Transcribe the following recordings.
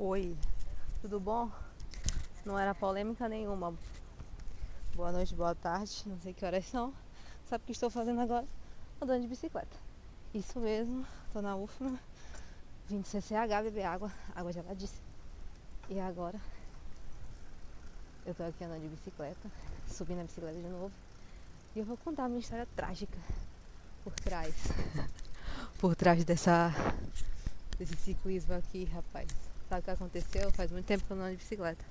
Oi, tudo bom? Não era polêmica nenhuma. Boa noite, boa tarde, não sei que horas são. Sabe o que estou fazendo agora? Andando de bicicleta. Isso mesmo, tô na UFMA, vim de CCH beber água, água geladíssima. E agora eu tô aqui andando de bicicleta, subindo a bicicleta de novo. E eu vou contar a minha história trágica por trás. por trás dessa desse ciclismo aqui, rapaz. Sabe o que aconteceu? Faz muito tempo que eu não ando de bicicleta.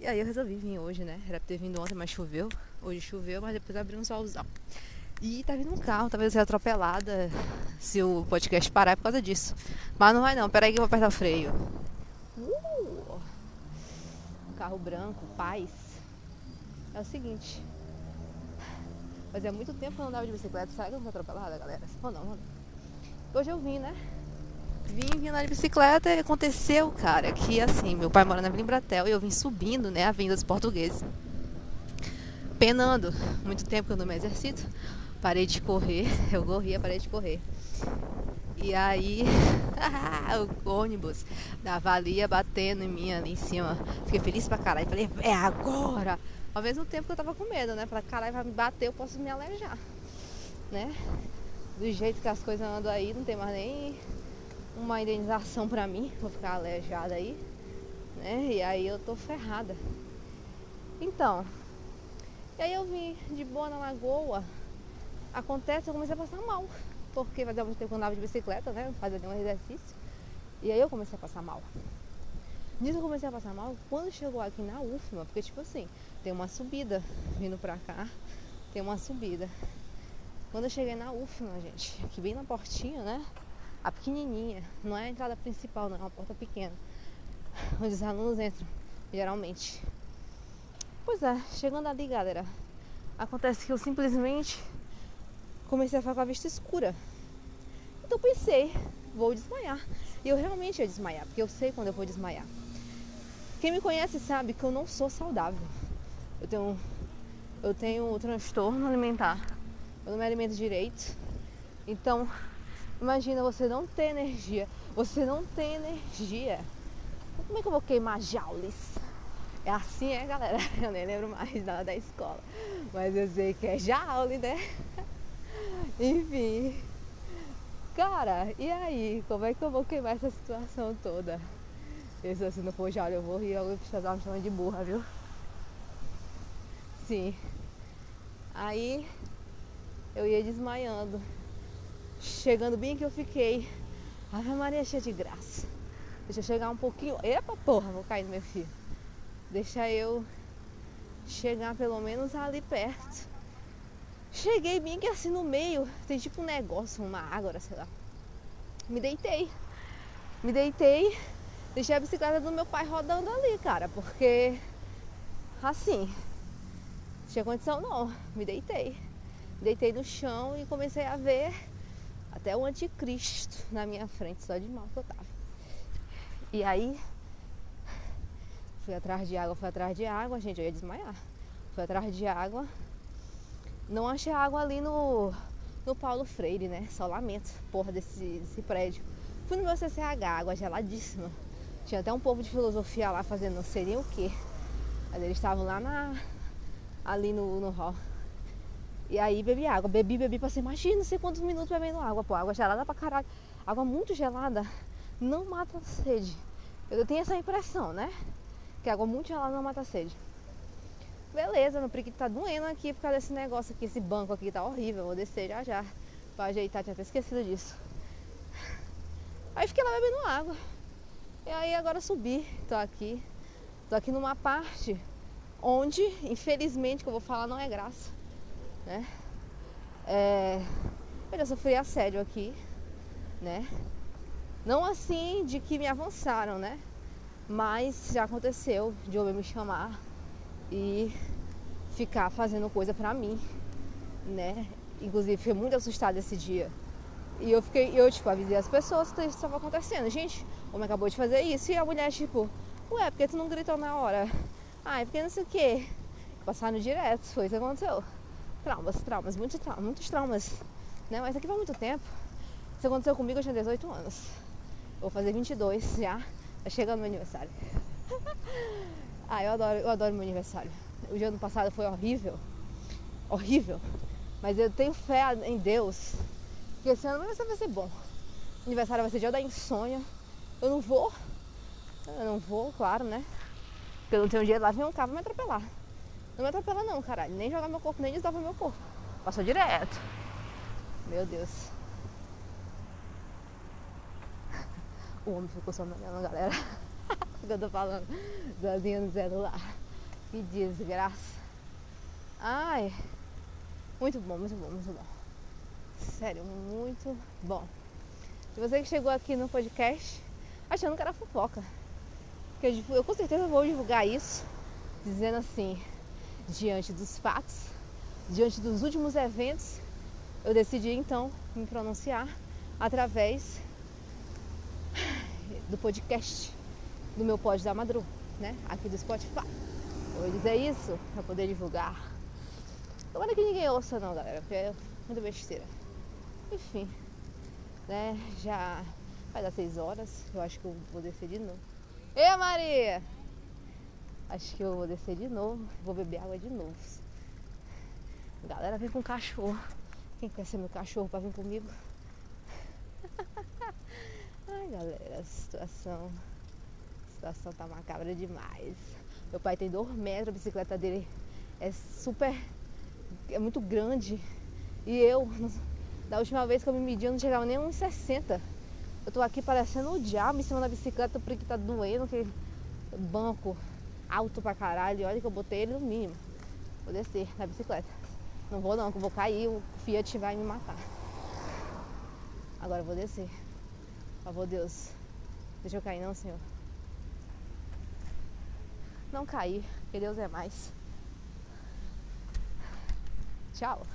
E aí eu resolvi vir hoje, né? Era pra ter vindo ontem, mas choveu. Hoje choveu, mas depois abriu um solzão. E tá vindo um carro, talvez eu ser atropelada se o podcast parar é por causa disso. Mas não vai não, peraí que eu vou apertar o freio. Uh! Carro branco, paz. É o seguinte. Fazia muito tempo que eu não andava de bicicleta. Será que eu não atropelada, galera? Ou não, não. Hoje eu vim, né? Vim vindo de bicicleta e aconteceu, cara, que assim, meu pai mora na Vila Embratel e eu vim subindo, né, a vinda dos portugueses. Penando. Muito tempo que eu não me exercito. Parei de correr. Eu corria, parei de correr. E aí, o ônibus da valia batendo em mim ali em cima. Fiquei feliz pra caralho. Falei, é agora! Ao mesmo tempo que eu tava com medo, né? Falei, caralho, vai me bater, eu posso me alejar. Né? Do jeito que as coisas andam aí, não tem mais nem uma indenização pra mim. Vou ficar aleijada aí. Né? E aí eu tô ferrada. Então, e aí eu vim de boa na lagoa. Acontece, eu comecei a passar mal. Porque fazia muito tempo que eu andava de bicicleta, né? Fazia nenhum exercício. E aí eu comecei a passar mal. Nisso eu comecei a passar mal quando chegou aqui na UFMA, porque tipo assim, tem uma subida vindo pra cá, tem uma subida. Quando eu cheguei na UFMA, gente, aqui bem na portinha, né? A pequenininha, não é a entrada principal, não, é uma porta pequena, onde os alunos entram, geralmente. Pois é, chegando ali, galera, acontece que eu simplesmente comecei a ficar com a vista escura. Então pensei, vou desmaiar. E eu realmente ia desmaiar, porque eu sei quando eu vou desmaiar. Quem me conhece sabe que eu não sou saudável. Eu tenho, eu tenho um transtorno alimentar. Eu não me alimento direito. Então, imagina você não ter energia. Você não tem energia. Como é que eu vou queimar jaules? É assim, é, galera? Eu nem lembro mais nada da escola. Mas eu sei que é jaule, né? Enfim. Cara, e aí? Como é que eu vou queimar essa situação toda? Se se não for jaule, eu vou rir. Eu vou me de burra, viu? Sim. Aí eu ia desmaiando. Chegando bem que eu fiquei. Ave Maria cheia de graça. Deixa eu chegar um pouquinho. Epa, porra, vou cair no meu filho. Deixa eu chegar pelo menos ali perto. Cheguei bem que assim no meio, tem tipo um negócio, uma água, sei lá. Me deitei. Me deitei, deixei a bicicleta do meu pai rodando ali, cara, porque assim, tinha condição não. Me deitei. Deitei no chão e comecei a ver até o anticristo na minha frente, só de mal que eu tava. E aí fui atrás de água, fui atrás de água, gente, eu ia desmaiar. Fui atrás de água. Não achei água ali no, no Paulo Freire, né? Só lamento, porra, desse, desse prédio. Fui no meu CCH, água geladíssima. Tinha até um povo de filosofia lá fazendo não sei nem o que. Mas eles estavam lá na, ali no, no hall. E aí bebi água, bebi, bebi, passei, imagina, não sei quantos minutos bebendo água, pô, água gelada pra caralho. Água muito gelada não mata a sede. Eu tenho essa impressão, né? Que água muito gelada não mata a sede. Beleza, meu periquito tá doendo aqui por causa desse negócio aqui, esse banco aqui tá horrível. Vou descer já já pra ajeitar, tinha até esquecido disso. Aí fiquei lá bebendo água. E aí agora subi, tô aqui. Tô aqui numa parte onde, infelizmente, que eu vou falar não é graça, né? É, eu já sofri assédio aqui, né? Não assim de que me avançaram, né? Mas já aconteceu de homem me chamar e ficar fazendo coisa pra mim, né? Inclusive, fiquei muito assustada esse dia. E eu fiquei, eu tipo, avisei as pessoas que isso estava acontecendo. Gente, o homem acabou de fazer isso. E a mulher, tipo, ué, porque tu não gritou na hora? Ai, porque não sei o quê. Passaram direto, foi isso que aconteceu. Traumas, traumas, muitos traumas. Né? Mas aqui faz muito tempo. Isso aconteceu comigo, eu tinha 18 anos. Vou fazer 22 já. Tá chegando meu aniversário. ah, eu adoro, eu adoro meu aniversário. O dia ano passado foi horrível. Horrível. Mas eu tenho fé em Deus. Que esse ano vai ser bom. O aniversário vai ser dia da insônia. Eu não vou. Eu não vou, claro, né? Porque eu não tenho dinheiro lá, vem um carro me atropelar. Não me atropela não, caralho. Nem jogar meu corpo, nem desdobra meu corpo. Passou direto. Meu Deus. O homem ficou só olhando, galera. o que eu tô falando? Sozinho no celular. Que desgraça. Ai. Muito bom, muito bom, muito bom. Sério, muito bom. E você que chegou aqui no podcast achando que era fofoca. Eu, eu com certeza vou divulgar isso, dizendo assim, diante dos fatos, diante dos últimos eventos, eu decidi então me pronunciar através do podcast do meu pod da Madru, né? Aqui do Spotify. Vou dizer isso para poder divulgar. Tomara que ninguém ouça não, galera, porque é muita besteira. Enfim, né? Já vai dar seis horas, eu acho que eu vou descer de novo. Ei Maria! Acho que eu vou descer de novo, vou beber água de novo. Galera, vem com cachorro. Quem quer ser meu cachorro para vir comigo? Ai, galera, a situação. A situação tá macabra demais. Meu pai tem dois metros, a bicicleta dele é super. é muito grande. E eu, da última vez que eu me medi, eu não chegava nem uns 60. Eu tô aqui parecendo o diabo em cima da bicicleta porque tá doendo, que banco alto pra caralho. Olha que eu botei ele no mínimo. Vou descer na bicicleta. Não vou não, que eu vou cair, o Fiat vai me matar. Agora eu vou descer. Por favor, Deus. Deixa eu cair não, Senhor. Não cair, porque Deus é mais. Tchau.